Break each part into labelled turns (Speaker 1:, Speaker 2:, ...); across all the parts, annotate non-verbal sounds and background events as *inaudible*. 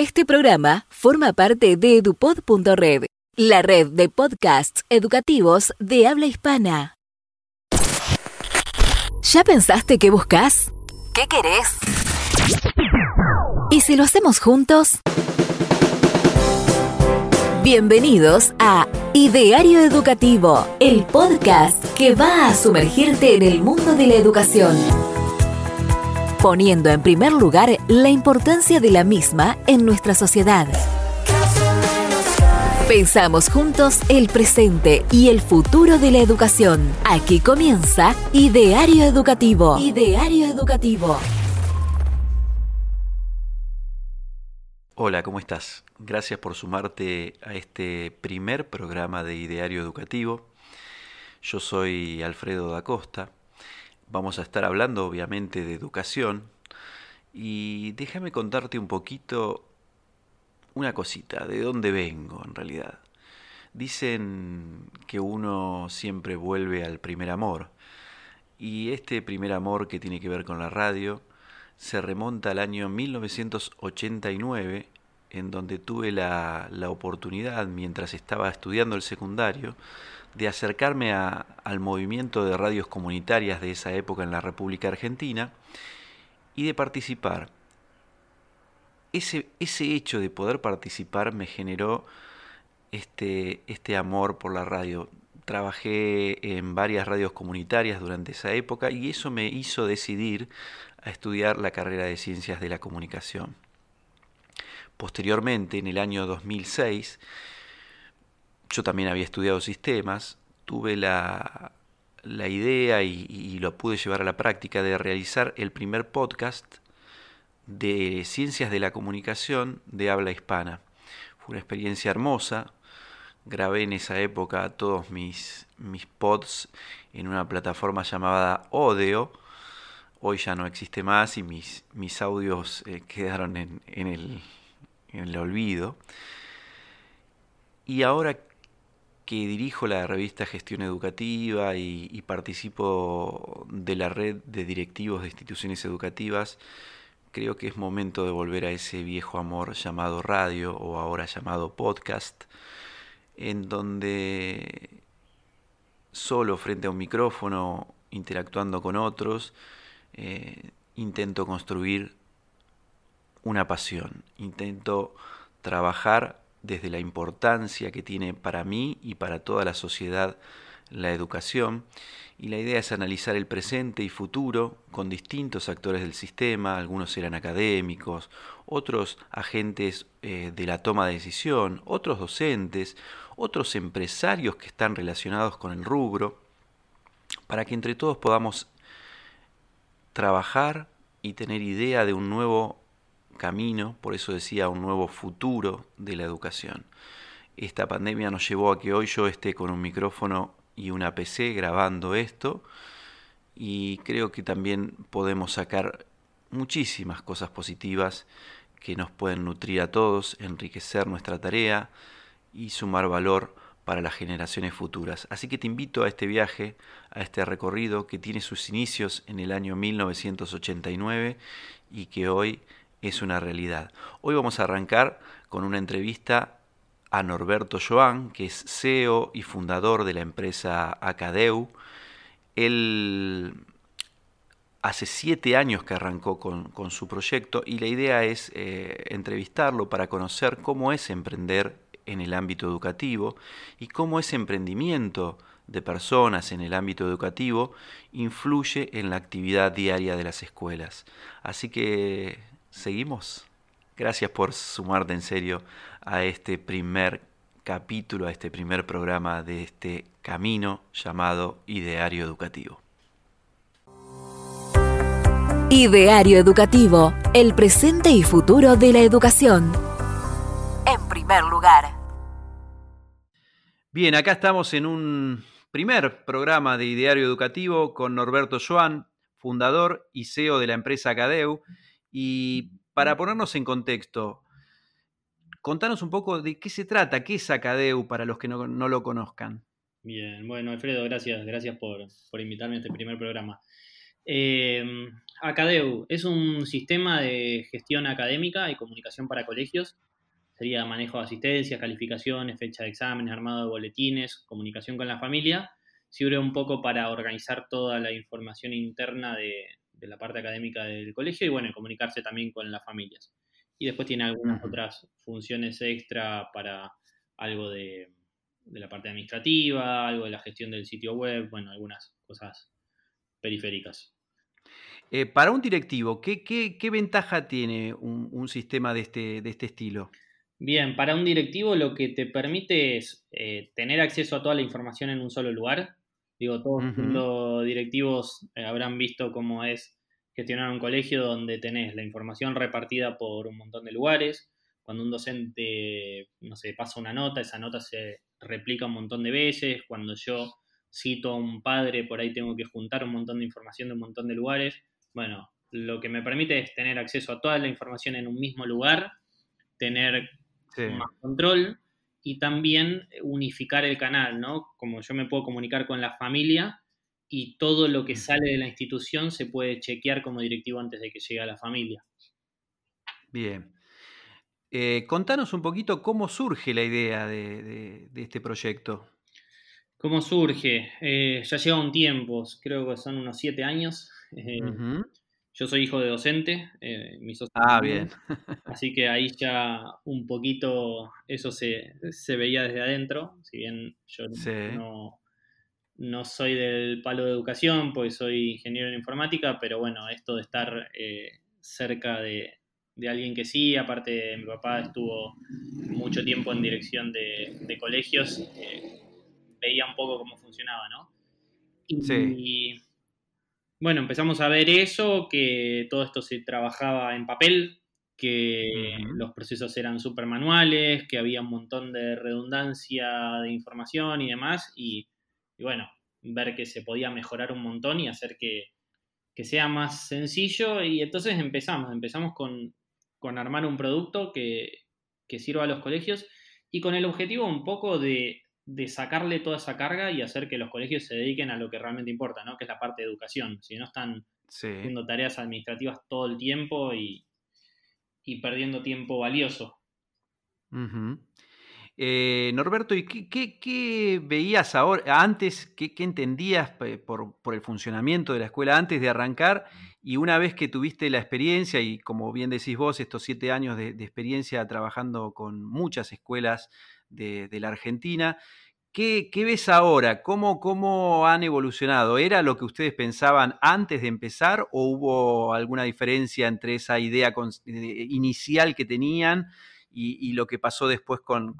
Speaker 1: Este programa forma parte de edupod.red, la red de podcasts educativos de habla hispana. ¿Ya pensaste qué buscas? ¿Qué querés? ¿Y si lo hacemos juntos? Bienvenidos a Ideario Educativo, el podcast que va a sumergirte en el mundo de la educación poniendo en primer lugar la importancia de la misma en nuestra sociedad. Pensamos juntos el presente y el futuro de la educación. Aquí comienza Ideario Educativo. Ideario Educativo.
Speaker 2: Hola, ¿cómo estás? Gracias por sumarte a este primer programa de Ideario Educativo. Yo soy Alfredo da Costa Vamos a estar hablando obviamente de educación y déjame contarte un poquito una cosita, de dónde vengo en realidad. Dicen que uno siempre vuelve al primer amor y este primer amor que tiene que ver con la radio se remonta al año 1989 en donde tuve la, la oportunidad mientras estaba estudiando el secundario de acercarme al movimiento de radios comunitarias de esa época en la República Argentina y de participar. Ese, ese hecho de poder participar me generó este, este amor por la radio. Trabajé en varias radios comunitarias durante esa época y eso me hizo decidir a estudiar la carrera de Ciencias de la Comunicación. Posteriormente, en el año 2006, yo también había estudiado sistemas, tuve la, idea y, lo pude llevar a la práctica de realizar el primer podcast de ciencias de la comunicación de habla hispana. Fue una experiencia hermosa. Grabé en esa época todos mis, mis pods en una plataforma llamada Odeo. Hoy ya no existe más y mis, mis audios eh, quedaron en, el, en el olvido. Y ahora que dirijo la revista Gestión Educativa y, participo de la red de directivos de instituciones educativas, creo que es momento de volver a ese viejo amor llamado radio o ahora llamado podcast, en donde solo frente a un micrófono, interactuando con otros, eh, intento construir una pasión, intento trabajar desde la importancia que tiene para mí y para toda la sociedad la educación, y la idea es analizar el presente y futuro con distintos actores del sistema, algunos eran académicos, otros agentes eh, de la toma de decisión, otros docentes, otros empresarios que están relacionados con el rubro, para que entre todos podamos trabajar y tener idea de un nuevo camino, por eso decía un nuevo futuro de la educación. Esta pandemia nos llevó a que hoy yo esté con un micrófono y una PC grabando esto y creo que también podemos sacar muchísimas cosas positivas que nos pueden nutrir a todos, enriquecer nuestra tarea y sumar valor para las generaciones futuras. Así que te invito a este viaje, a este recorrido que tiene sus inicios en el año 1989 y que hoy es una realidad. Hoy vamos a arrancar con una entrevista a Norberto Joan, que es CEO y fundador de la empresa Acadeu. Él hace siete años que arrancó con, su proyecto y la idea es eh, entrevistarlo para conocer cómo es emprender en el ámbito educativo y cómo ese emprendimiento de personas en el ámbito educativo influye en la actividad diaria de las escuelas. Así que ¿Seguimos? Gracias por sumarte en serio a este primer capítulo, a este primer programa de este camino llamado Ideario Educativo.
Speaker 1: Ideario Educativo, el presente y futuro de la educación. En primer lugar.
Speaker 2: Bien, acá estamos en un primer programa de Ideario Educativo con Norberto Joan, fundador y CEO de la empresa Cadeu. Y para ponernos en contexto, contanos un poco de qué se trata, qué es Acadeu para los que no, lo conozcan.
Speaker 3: Bien, bueno, Alfredo, gracias, gracias por, invitarme a este primer programa. Eh, Acadeu es un sistema de gestión académica y comunicación para colegios. Sería manejo de asistencias, calificaciones, fecha de exámenes, armado de boletines, comunicación con la familia. Sirve un poco para organizar toda la información interna de, la parte académica del colegio y bueno, comunicarse también con las familias. Y después tiene algunas otras funciones extra para algo de, de la parte administrativa, algo de la gestión del sitio web, bueno, algunas cosas periféricas.
Speaker 2: Eh, para un directivo, ¿qué, ventaja tiene un, sistema de este, de este, estilo?
Speaker 3: Bien, para un directivo lo que te permite es eh, tener acceso a toda la información en un solo lugar. Digo, todos los directivos eh, habrán visto cómo es gestionar un colegio donde tenés la información repartida por un montón de lugares. Cuando un docente, no sé, pasa una nota, esa nota se replica un montón de veces. Cuando yo cito a un padre, por ahí tengo que juntar un montón de información de un montón de lugares. Bueno, lo que me permite es tener acceso a toda la información en un mismo lugar, tener más control y también unificar el canal, ¿no? Como yo me puedo comunicar con la familia y todo lo que sale de la institución se puede chequear como directivo antes de que llegue a la familia.
Speaker 2: Bien. Eh, contanos un poquito cómo surge la idea de, este proyecto.
Speaker 3: ¿Cómo surge? Eh, ya lleva un tiempo, creo que son unos siete años. Eh, yo soy hijo de docente, eh,
Speaker 2: Ah, bien.
Speaker 3: así que ahí ya un poquito eso se, veía desde adentro, si bien yo no, no, soy del palo de educación, pues soy ingeniero en informática, pero bueno, esto de estar eh, cerca de, alguien que sí, aparte mi papá estuvo mucho tiempo en dirección de, colegios, veía un poco cómo funcionaba, ¿no? sí bueno, empezamos a ver eso, que todo esto se trabajaba en papel, que los procesos eran súper manuales, que había un montón de redundancia de información y demás, y, bueno, ver que se podía mejorar un montón y hacer que, sea más sencillo, y entonces empezamos, empezamos con, armar un producto que, que sirva a los colegios y con el objetivo un poco de de sacarle toda esa carga y hacer que los colegios se dediquen a lo que realmente importa, ¿no? Que es la parte de educación. Si no están haciendo tareas administrativas todo el tiempo y, perdiendo tiempo valioso.
Speaker 2: Eh, Norberto, ¿y qué, veías ahora, antes, qué, entendías por, el funcionamiento de la escuela antes de arrancar? Y una vez que tuviste la experiencia, y como bien decís vos, estos siete años de experiencia trabajando con muchas escuelas de, la Argentina. ¿Qué, ves ahora? ¿Cómo, ¿Cómo han evolucionado? ¿Era lo que ustedes pensaban antes de empezar o hubo alguna diferencia entre esa idea inicial que tenían y, lo que pasó después con,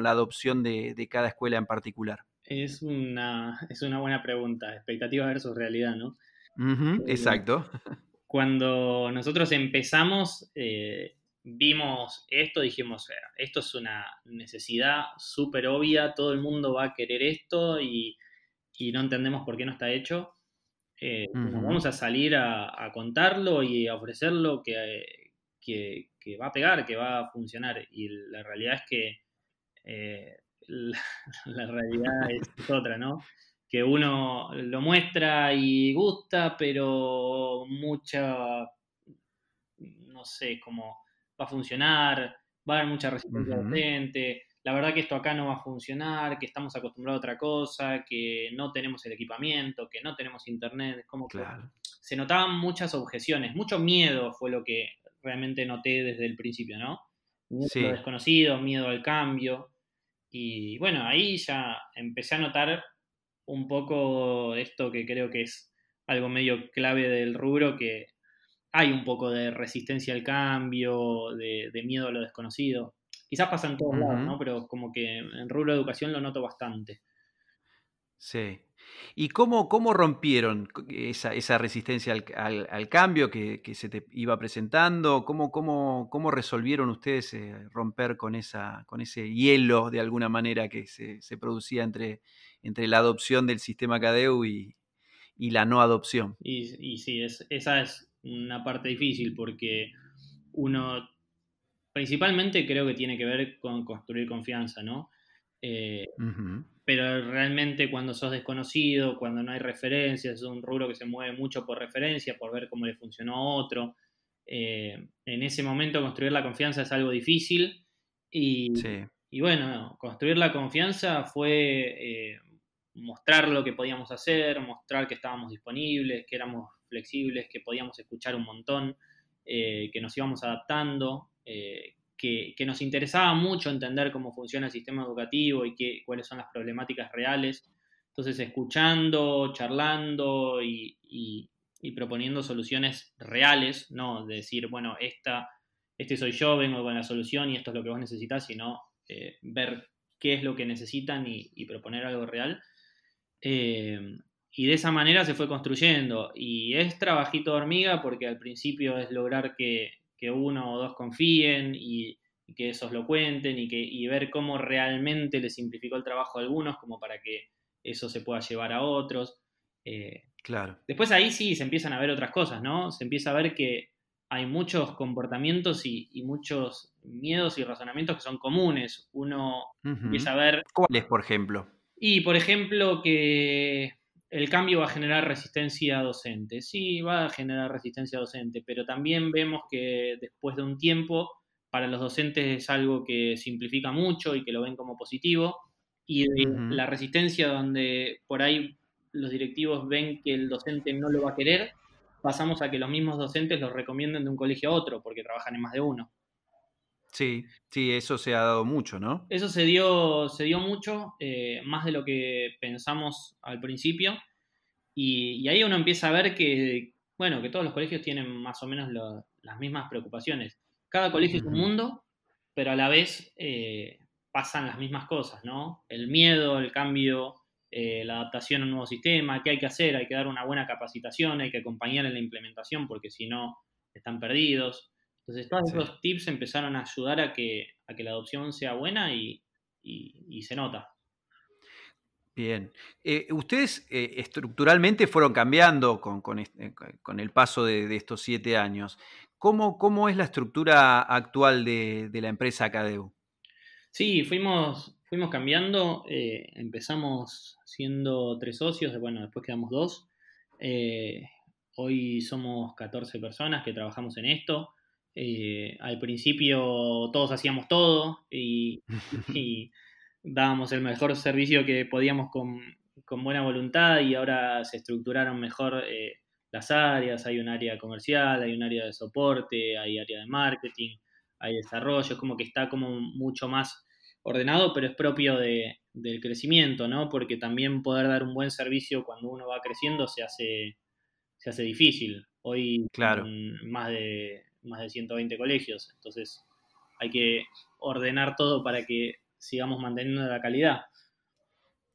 Speaker 2: la adopción de, cada escuela en particular?
Speaker 3: Es una, es una buena pregunta, expectativa versus realidad, ¿no?
Speaker 2: Eh, exacto. *laughs*
Speaker 3: Cuando nosotros empezamos, eh, vimos esto, dijimos, esto es una necesidad súper obvia, todo el mundo va a querer esto y, no entendemos por qué no está hecho. Eh, vamos a salir a, contarlo y a ofrecerlo que, que, va a pegar, que va a funcionar. Y la realidad es que eh, *laughs* la, realidad es, otra, ¿no? Que uno lo muestra y gusta, pero mucha, no sé, como va a funcionar, va a haber mucha resistencia docente, la verdad que esto acá no va a funcionar, que estamos acostumbrados a otra cosa, que no tenemos el equipamiento, que no tenemos internet, como que se notaban muchas objeciones, mucho miedo fue lo que realmente noté desde el principio, ¿no? Miedo desconocido, miedo al cambio. Y bueno, ahí ya empecé a notar un poco esto que creo que es algo medio clave del rubro, que hay un poco de resistencia al cambio, de, miedo a lo desconocido. Quizás pasa en todos lados, ¿no? Pero como que en rubro de educación lo noto bastante.
Speaker 2: Sí. ¿Y cómo, cómo rompieron esa, resistencia al, cambio que, se te iba presentando? ¿Cómo, cómo, cómo resolvieron ustedes eh, romper con, esa, con ese hielo de alguna manera que se, producía entre, entre la adopción del sistema CADEU y, la no adopción?
Speaker 3: Y, y sí, es, esa es una parte difícil porque uno principalmente creo que tiene que ver con construir confianza, ¿no? Eh, pero realmente cuando sos desconocido, cuando no hay referencias, es un rubro que se mueve mucho por referencia, por ver cómo le funcionó a otro. Eh, en ese momento construir la confianza es algo difícil y, y bueno, construir la confianza fue eh, mostrar lo que podíamos hacer, mostrar que estábamos disponibles, que éramos flexibles, que podíamos escuchar un montón, eh, que nos íbamos adaptando, que, nos interesaba mucho entender cómo funciona el sistema educativo y qué, cuáles son las problemáticas reales. Entonces, escuchando, charlando y, proponiendo soluciones reales, no decir, bueno, esta, este soy yo, vengo con la solución y esto es lo que vos necesitas, sino eh, ver qué es lo que necesitan y, proponer algo real. Eh, y de esa manera se fue construyendo. Y es trabajito de hormiga porque al principio es lograr que, que uno o dos confíen y, que esos lo cuenten y, que, y ver cómo realmente le simplificó el trabajo a algunos como para que eso se pueda llevar a otros.
Speaker 2: Eh, claro.
Speaker 3: Después ahí sí se empiezan a ver otras cosas, ¿no? Se empieza a ver que hay muchos comportamientos y, muchos miedos y razonamientos que son comunes. Uno empieza a ver...
Speaker 2: ¿Cuáles, por ejemplo?
Speaker 3: Y, por ejemplo, que el cambio va a generar resistencia docente. Sí, va a generar resistencia docente, pero también vemos que después de un tiempo, para los docentes es algo que simplifica mucho y que lo ven como positivo. Y la resistencia donde por ahí los directivos ven que el docente no lo va a querer, pasamos a que los mismos docentes lo recomienden de un colegio a otro, porque trabajan en más de uno.
Speaker 2: Sí, sí, eso se ha dado mucho, ¿no?
Speaker 3: Eso se dio, se dio mucho, eh, más de lo que pensamos al principio. Y, ahí uno empieza a ver que, bueno, que todos los colegios tienen más o menos las mismas preocupaciones. Cada colegio es un mundo, pero a la vez eh, pasan las mismas cosas, ¿no? El miedo, el cambio, eh, la adaptación a un nuevo sistema, qué hay que hacer, hay que dar una buena capacitación, hay que acompañar en la implementación porque si no están perdidos. Entonces, todos esos tips empezaron a ayudar a que, a que la adopción sea buena y, se nota.
Speaker 2: Bien. Eh, ustedes eh, estructuralmente fueron cambiando con, con, el paso de, estos siete años. ¿Cómo, ¿Cómo, es la estructura actual de, la empresa Acadeu?
Speaker 3: Sí, fuimos, fuimos cambiando. empezamos siendo tres socios, bueno, después quedamos dos. hoy somos 14 personas que trabajamos en esto. Eh, al principio todos hacíamos todo y, *laughs* dábamos el mejor servicio que podíamos con, buena voluntad y ahora se estructuraron mejor eh, las áreas, hay un área comercial, hay un área de soporte, hay área de marketing, hay desarrollo, es como que está como mucho más ordenado, pero es propio de, del crecimiento, ¿no? Porque también poder dar un buen servicio cuando uno va creciendo se hace, se hace difícil. Hoy
Speaker 2: claro.
Speaker 3: más de más de 120 colegios. Entonces hay que ordenar todo para que sigamos manteniendo la calidad.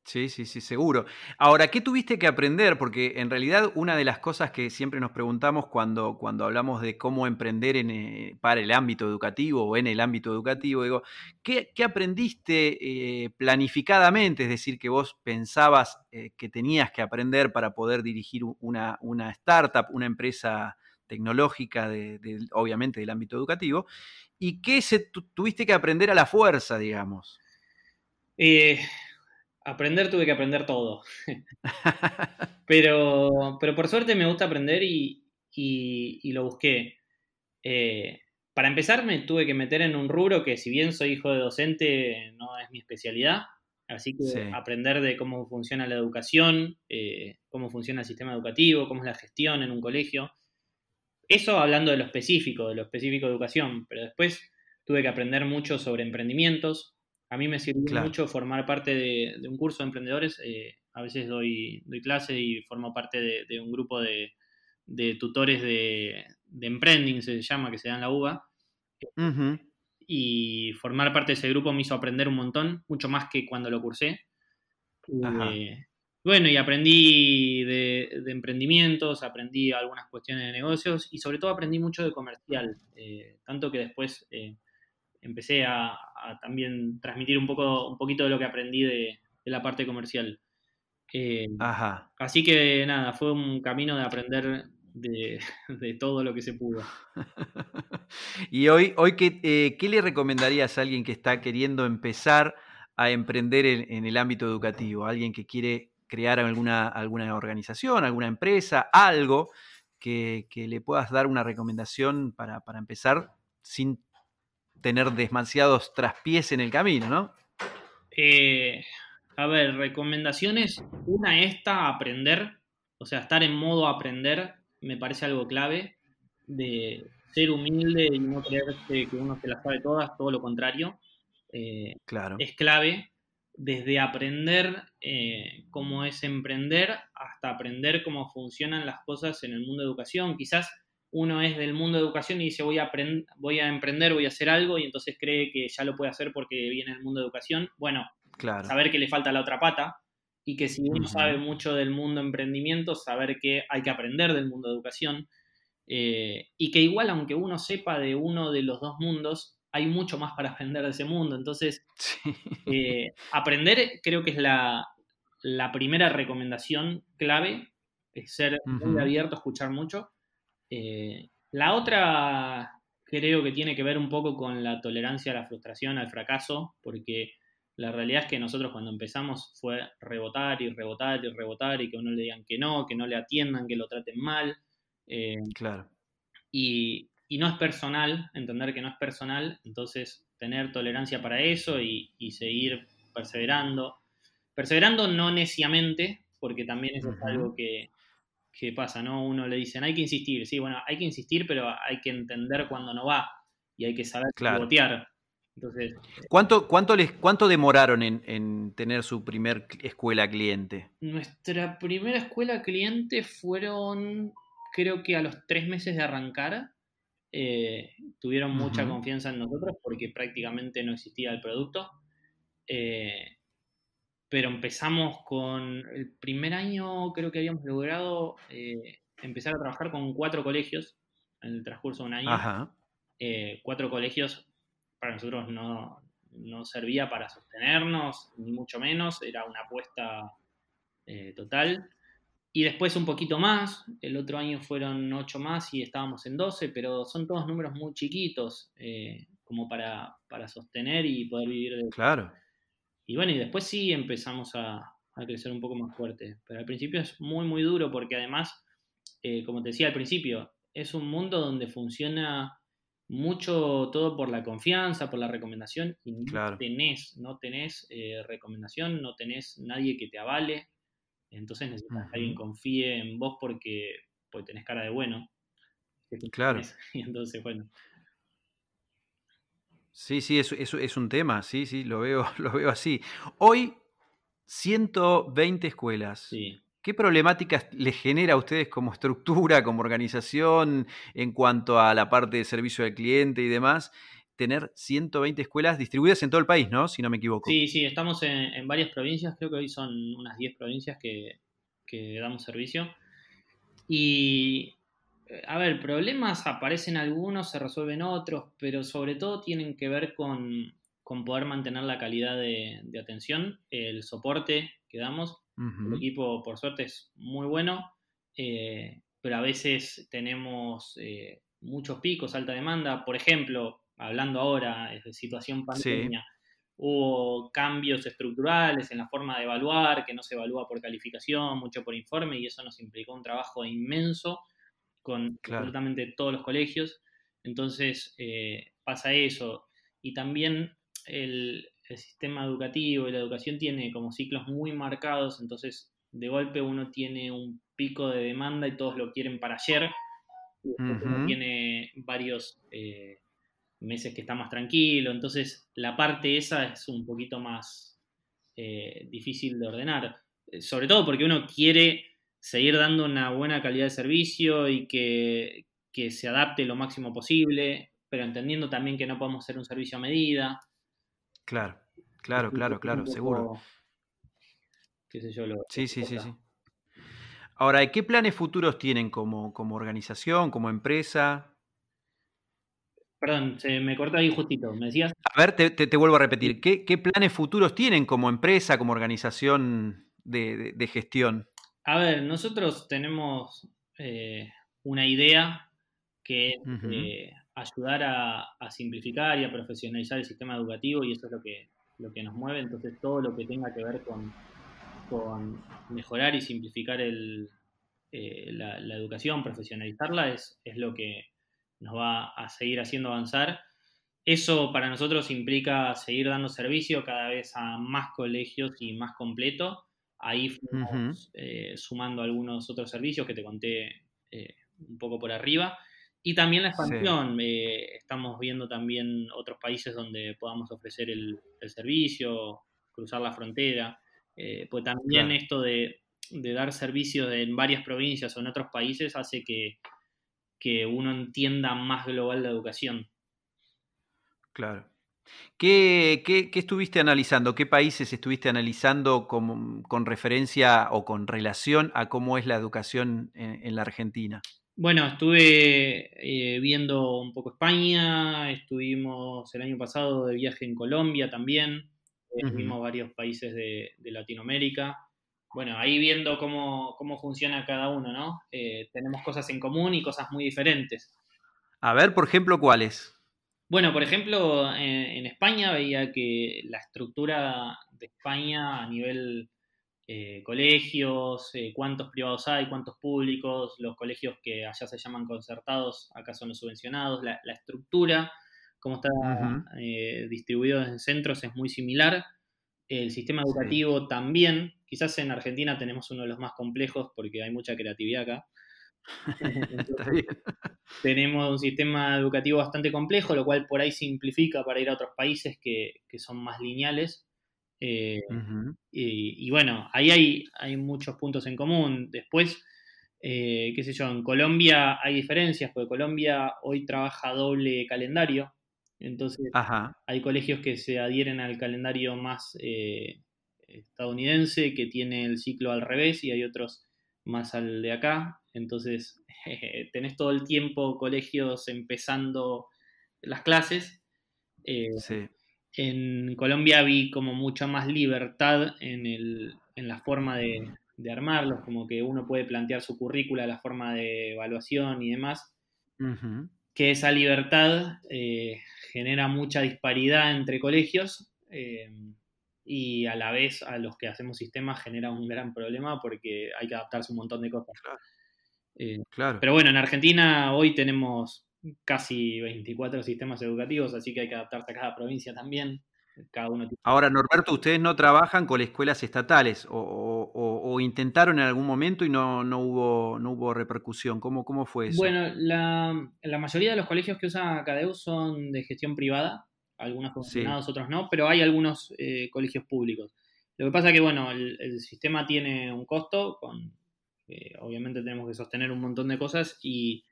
Speaker 2: Sí, sí, sí, seguro. Ahora, ¿qué tuviste que aprender? Porque en realidad una de las cosas que siempre nos preguntamos cuando, cuando hablamos de cómo emprender en, eh, para el ámbito educativo o en el ámbito educativo, digo, ¿qué, aprendiste eh, planificadamente? Es decir, que vos pensabas eh, que tenías que aprender para poder dirigir una, una startup, una empresa tecnológica, de, obviamente del ámbito educativo, y qué se, tuviste que aprender a la fuerza, digamos.
Speaker 3: Eh, aprender tuve que aprender todo. *laughs* pero, pero por suerte me gusta aprender y, lo busqué. Eh, para empezar me tuve que meter en un rubro que si bien soy hijo de docente no es mi especialidad, así que aprender de cómo funciona la educación, eh, cómo funciona el sistema educativo, cómo es la gestión en un colegio, eso hablando de lo específico, de lo específico de educación, pero después tuve que aprender mucho sobre emprendimientos. A mí me sirvió mucho formar parte de, un curso de emprendedores. Eh, a veces doy, doy clase y formo parte de, un grupo de, tutores de, emprending, se llama, que se da en la UBA. Y formar parte de ese grupo me hizo aprender un montón, mucho más que cuando lo cursé. Eh, bueno, y aprendí de, emprendimientos, aprendí algunas cuestiones de negocios y sobre todo aprendí mucho de comercial, eh, tanto que después eh, empecé a, también transmitir un, poco, un poquito de lo que aprendí de, la parte comercial. Eh, Ajá. Así que nada, fue un camino de aprender de, *laughs* todo lo que se pudo. *laughs*
Speaker 2: y hoy, hoy ¿qué, ¿qué le recomendarías a alguien que está queriendo empezar a emprender en, el ámbito educativo? Alguien que quiere crear alguna, alguna organización, alguna empresa, algo que, le puedas dar una recomendación para, para empezar sin tener demasiados traspiés en el camino, ¿no?
Speaker 3: Eh, a ver, recomendaciones. Una esta, aprender. O sea, estar en modo aprender me parece algo clave. De ser humilde y no creerse que uno se las sabe todas, todo lo contrario. Eh,
Speaker 2: claro.
Speaker 3: Es clave. Desde aprender eh, cómo es emprender hasta aprender cómo funcionan las cosas en el mundo de educación. Quizás uno es del mundo de educación y dice voy a, voy a emprender, voy a hacer algo y entonces cree que ya lo puede hacer porque viene el mundo de educación. Bueno, saber que le falta la otra pata y que si uno sabe mucho del mundo emprendimiento, saber que hay que aprender del mundo de educación eh, y que igual aunque uno sepa de uno de los dos mundos, hay mucho más para aprender de ese mundo. Entonces, *laughs* eh, aprender creo que es la, primera recomendación clave, es ser muy abierto, escuchar mucho eh, la otra creo que tiene que ver un poco con la tolerancia a la frustración, al fracaso, porque la realidad es que nosotros cuando empezamos fue rebotar y rebotar y rebotar y que uno le digan que no, que no le atiendan, que lo traten mal.
Speaker 2: Eh, claro.
Speaker 3: Y, no es personal, entender que no es personal, entonces tener tolerancia para eso y, seguir perseverando. Perseverando no neciamente, porque también eso es algo que, ¿qué pasa? ¿no? Uno le dicen, hay que insistir, sí, bueno, hay que insistir, pero hay que entender cuando no va y hay que saber
Speaker 2: claro.
Speaker 3: Entonces,
Speaker 2: ¿Cuánto, cuánto, les, cuánto demoraron en, tener su primer escuela cliente?
Speaker 3: Nuestra primera escuela cliente fueron, creo que a los tres meses de arrancar, eh, tuvieron mucha confianza en nosotros porque prácticamente no existía el producto. Eh, pero empezamos con el primer año, creo que habíamos logrado eh, empezar a trabajar con cuatro colegios en el transcurso de un año. Cuatro colegios para nosotros no, servía para sostenernos, ni mucho menos, era una apuesta total. Y después un poquito más, el otro año fueron ocho más y estábamos en 12, pero son todos números muy chiquitos como para, para, sostener y poder vivir de...
Speaker 2: Claro.
Speaker 3: Y bueno, y después sí empezamos a, crecer un poco más fuerte. Pero al principio es muy, muy duro porque además, eh, como te decía al principio, es un mundo donde funciona mucho todo por la confianza, por la recomendación, y no tenés, no tenés eh, recomendación, no tenés nadie que te avale. Entonces necesitas que alguien confíe en vos porque, porque tenés cara de bueno.
Speaker 2: Claro. *laughs*
Speaker 3: Y entonces, bueno,
Speaker 2: Sí, sí, es, es, un tema, sí, sí, lo veo, *laughs* lo veo así. Hoy, 120 escuelas.
Speaker 3: Sí.
Speaker 2: ¿Qué problemáticas les genera a ustedes como estructura, como organización, en cuanto a la parte de servicio al cliente y demás? Tener 120 escuelas distribuidas en todo el país, ¿no? Si no me equivoco.
Speaker 3: Sí, sí, estamos en, varias provincias, creo que hoy son unas 10 provincias que, que damos servicio. Y a ver, problemas aparecen algunos, se resuelven otros, pero sobre todo tienen que ver con, poder mantener la calidad de, atención, el soporte que damos. El equipo, por suerte, es muy bueno, eh, pero a veces tenemos eh, muchos picos, alta demanda. Por ejemplo, hablando ahora de situación pandemia, hubo cambios estructurales en la forma de evaluar, que no se evalúa por calificación, mucho por informe, y eso nos implicó un trabajo inmenso con absolutamente todos los colegios. Entonces eh, pasa eso. Y también el, sistema educativo y la educación tiene como ciclos muy marcados, entonces de golpe uno tiene un pico de demanda y todos lo quieren para ayer. Y tiene varios eh, meses que está más tranquilo. Entonces la parte esa es un poquito más eh, difícil de ordenar. Sobre todo porque uno quiere seguir dando una buena calidad de servicio y que, se adapte lo máximo posible, pero entendiendo también que no podemos hacer un servicio a medida.
Speaker 2: Claro, claro, claro, claro, seguro.
Speaker 3: Qué sé yo, lo,
Speaker 2: sí, sí, sí, sí. Ahora, ¿qué planes futuros tienen como, como organización, como empresa?
Speaker 3: Perdón, se me cortó ahí justito. ¿Me decías?
Speaker 2: A ver, te, vuelvo a repetir. ¿Qué, planes futuros tienen como empresa, como organización de gestión?
Speaker 3: A ver, nosotros tenemos eh, una idea que es eh, ayudar a, simplificar y a profesionalizar el sistema educativo y eso es lo que, lo que nos mueve, entonces todo lo que tenga que ver con, con mejorar y simplificar el, eh, la, educación, profesionalizarla, es, es lo que nos va a seguir haciendo avanzar. Eso para nosotros implica seguir dando servicio cada vez a más colegios y más completo. Ahí fuimos eh, sumando algunos otros servicios que te conté eh, un poco por arriba. Y también la expansión. estamos viendo también otros países donde podamos ofrecer el, servicio, cruzar la frontera. pues también esto de de dar servicio en varias provincias o en otros países hace que, uno entienda más global la educación.
Speaker 2: Claro. ¿Qué, estuviste analizando? ¿Qué países estuviste analizando con, referencia o con relación a cómo es la educación en, la Argentina?
Speaker 3: Bueno, estuve eh, viendo un poco España, estuvimos el año pasado de viaje en Colombia también, vimos varios países de, de Latinoamérica bueno, ahí viendo cómo, funciona cada uno, ¿no? Eh, tenemos cosas en común y cosas muy diferentes.
Speaker 2: A ver, por ejemplo, ¿cuáles?
Speaker 3: Bueno, por ejemplo, en, España veía que la estructura de España a nivel eh, colegios, eh, cuántos privados hay, cuántos públicos, los colegios que allá se llaman concertados, acá son los subvencionados, la, estructura, cómo está distribuido en centros es muy similar. El sistema educativo también, quizás en Argentina tenemos uno de los más complejos porque hay mucha creatividad acá. *laughs* tenemos un sistema educativo bastante complejo, lo cual por ahí simplifica para ir a otros países que, son más lineales. Eh, y, bueno, ahí hay, hay, muchos puntos en común. Después, eh, qué sé yo, en Colombia hay diferencias, porque Colombia hoy trabaja doble calendario. Entonces, hay colegios que se adhieren al calendario más eh, estadounidense, que tiene el ciclo al revés, y hay otros más al de acá. Entonces, *laughs* tenés todo el tiempo colegios empezando las clases. Eh, en Colombia vi como mucha más libertad en, la forma de, armarlos, como que uno puede plantear su currícula, la forma de evaluación y demás. Que esa libertad eh, genera mucha disparidad entre colegios eh, y a la vez a los que hacemos sistemas genera un gran problema porque hay que adaptarse un montón de cosas. Eh, claro. Pero bueno, en Argentina hoy tenemos casi 24 sistemas educativos, así que hay que adaptarse a cada provincia también. Cada uno
Speaker 2: Ahora, Norberto, ustedes no trabajan con escuelas estatales o, intentaron en algún momento y no, no, hubo, no hubo repercusión. ¿Cómo, ¿Cómo fue eso?
Speaker 3: Bueno, la, la mayoría de los colegios que usa CADEU son de gestión privada, algunos funcionados, otros no, pero hay algunos eh, colegios públicos. Lo que pasa es que, bueno, el, sistema tiene un costo, con, eh, obviamente tenemos que sostener un montón de cosas y,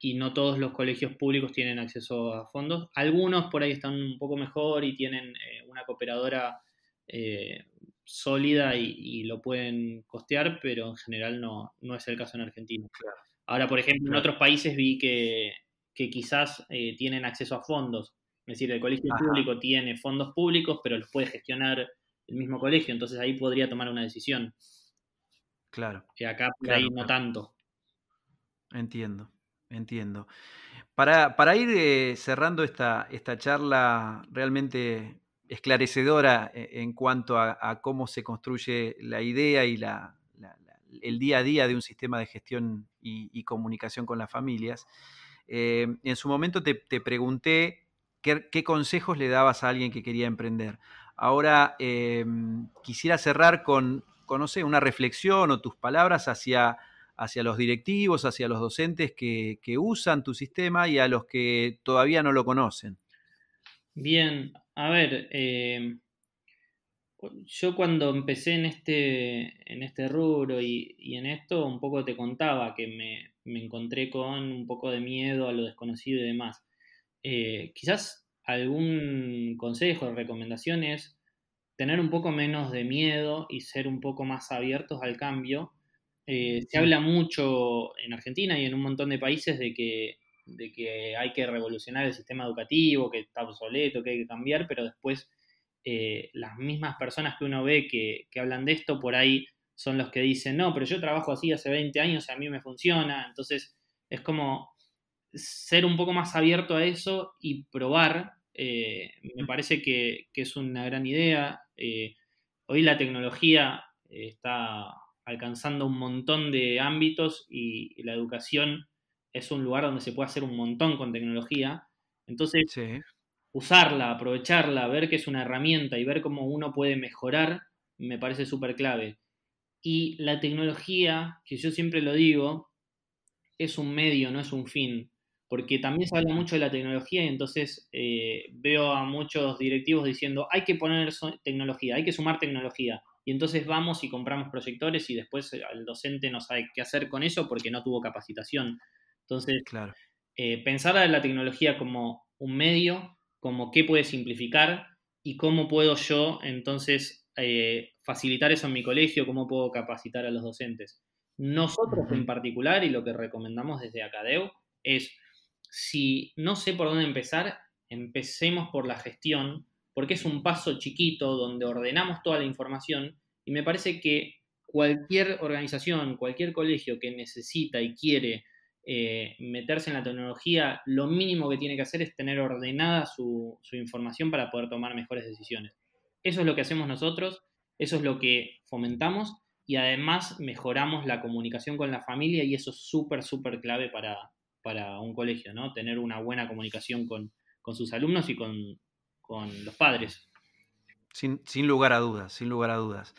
Speaker 3: y, no todos los colegios públicos tienen acceso a fondos. Algunos por ahí están un poco mejor y tienen eh, una cooperadora sólida y, lo pueden costear, pero en general no, no es el caso en Argentina. Ahora, por ejemplo, en otros países vi que, que quizás tienen acceso a fondos es decir, el colegio público tiene fondos públicos, pero los puede gestionar el mismo colegio, entonces ahí podría tomar una decisión.
Speaker 2: Claro.
Speaker 3: Y acá por ahí no tanto.
Speaker 2: Entiendo, entiendo. Para, para ir eh, cerrando esta, esta charla realmente esclarecedora eh, en cuanto a, cómo se construye la idea y la, el día a día de un sistema de gestión y, comunicación con las familias, eh, en su momento te, te pregunté ¿Qué, consejos le dabas a alguien que quería emprender? Ahora em, quisiera cerrar con, una reflexión o tus palabras hacia, hacia los directivos, hacia los docentes que, usan tu sistema y a los que todavía no lo conocen.
Speaker 3: Bien, a ver, em, yo cuando empecé en este, en este rubro y, en esto, un poco te contaba que me, me encontré con un poco de miedo a lo desconocido y demás. Eh, quizás algún consejo, recomendación es tener un poco menos de miedo y ser un poco más abiertos al cambio. Eh, se habla mucho en Argentina y en un montón de países de que, de que hay que revolucionar el sistema educativo, que está obsoleto, que hay que cambiar, pero después eh, las mismas personas que uno ve que, que hablan de esto por ahí son los que dicen, no, pero yo trabajo así hace 20 años y a mí me funciona. Entonces es como ser un poco más abierto a eso y probar. eh, me parece que, es una gran idea. Eh, hoy la tecnología está alcanzando un montón de ámbitos y, la educación es un lugar donde se puede hacer un montón con tecnología. Entonces, usarla, aprovecharla, ver que es una herramienta y ver cómo uno puede mejorar, me parece súper clave. Y la tecnología, que yo siempre lo digo, es un medio, no es un fin porque también se habla mucho de la tecnología y entonces eh, veo a muchos directivos diciendo hay que poner tecnología, hay que sumar tecnología. Y entonces vamos y compramos proyectores y después el docente no sabe qué hacer con eso porque no tuvo capacitación. Entonces,
Speaker 2: claro.
Speaker 3: eh, pensar a la tecnología como un medio, como qué puede simplificar y cómo puedo yo entonces eh, facilitar eso en mi colegio, cómo puedo capacitar a los docentes. Nosotros en particular, y lo que recomendamos desde Acadeu, es si no sé por dónde empezar, empecemos por la gestión, porque es un paso chiquito donde ordenamos toda la información y me parece que cualquier organización, cualquier colegio que necesita y quiere eh, meterse en la tecnología, lo mínimo que tiene que hacer es tener ordenada su, su información para poder tomar mejores decisiones. Eso es lo que hacemos nosotros, eso es lo que fomentamos y además mejoramos la comunicación con la familia y eso es súper, súper clave para, para un colegio, ¿no? Tener una buena comunicación con, sus alumnos y con, los padres.
Speaker 2: Sin, lugar a dudas, sin lugar a dudas.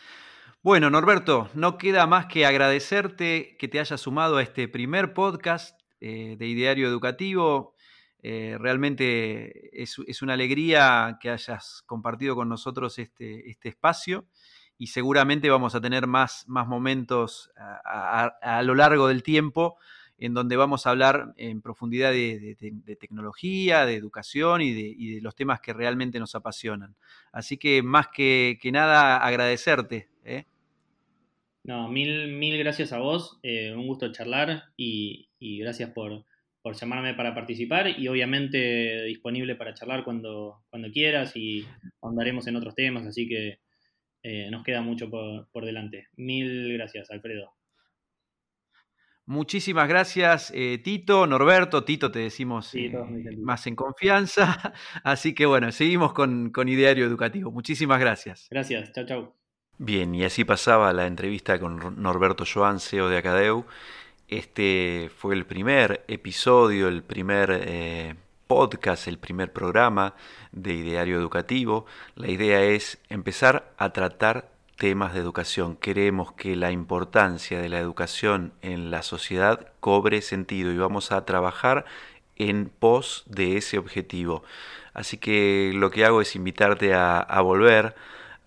Speaker 2: Bueno, Norberto, no queda más que agradecerte que te hayas sumado a este primer podcast eh, de Ideario Educativo. Eh, realmente es, una alegría que hayas compartido con nosotros este, este espacio y seguramente vamos a tener más, más momentos a lo largo del tiempo en donde vamos a hablar en profundidad de, tecnología, de educación y de, los temas que realmente nos apasionan. Así que más que, nada agradecerte. ¿eh?
Speaker 3: No, mil, mil gracias a vos, eh, un gusto charlar y, gracias por, llamarme para participar y obviamente disponible para charlar cuando, cuando quieras y andaremos en otros temas, así que eh, nos queda mucho por delante. Mil gracias, Alfredo.
Speaker 2: Muchísimas gracias, eh, Tito, Norberto. Tito te decimos eh, más en confianza. *laughs* Así que bueno, seguimos con, con Ideario Educativo. Muchísimas gracias.
Speaker 3: Gracias, chao, chao.
Speaker 2: Bien, y así pasaba la entrevista con Norberto Joan, CEO de Acadeu. Este fue el primer episodio, el primer eh, podcast, el primer programa de Ideario Educativo. La idea es empezar a tratar temas de educación. Queremos que la importancia de la educación en la sociedad cobre sentido y vamos a trabajar en pos de ese objetivo. Así que lo que hago es invitarte a, volver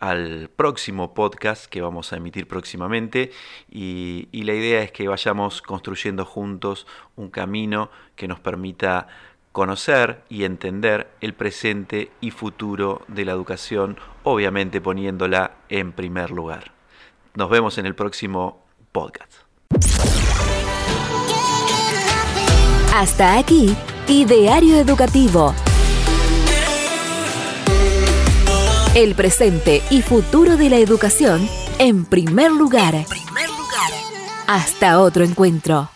Speaker 2: al próximo podcast que vamos a emitir próximamente y la idea es que vayamos construyendo juntos un camino que nos permita conocer y entender el presente y futuro de la educación, obviamente poniéndola en primer lugar. Nos vemos en el próximo podcast.
Speaker 1: Hasta aquí, Ideario Educativo. El presente y futuro de la educación en primer lugar. Hasta otro encuentro.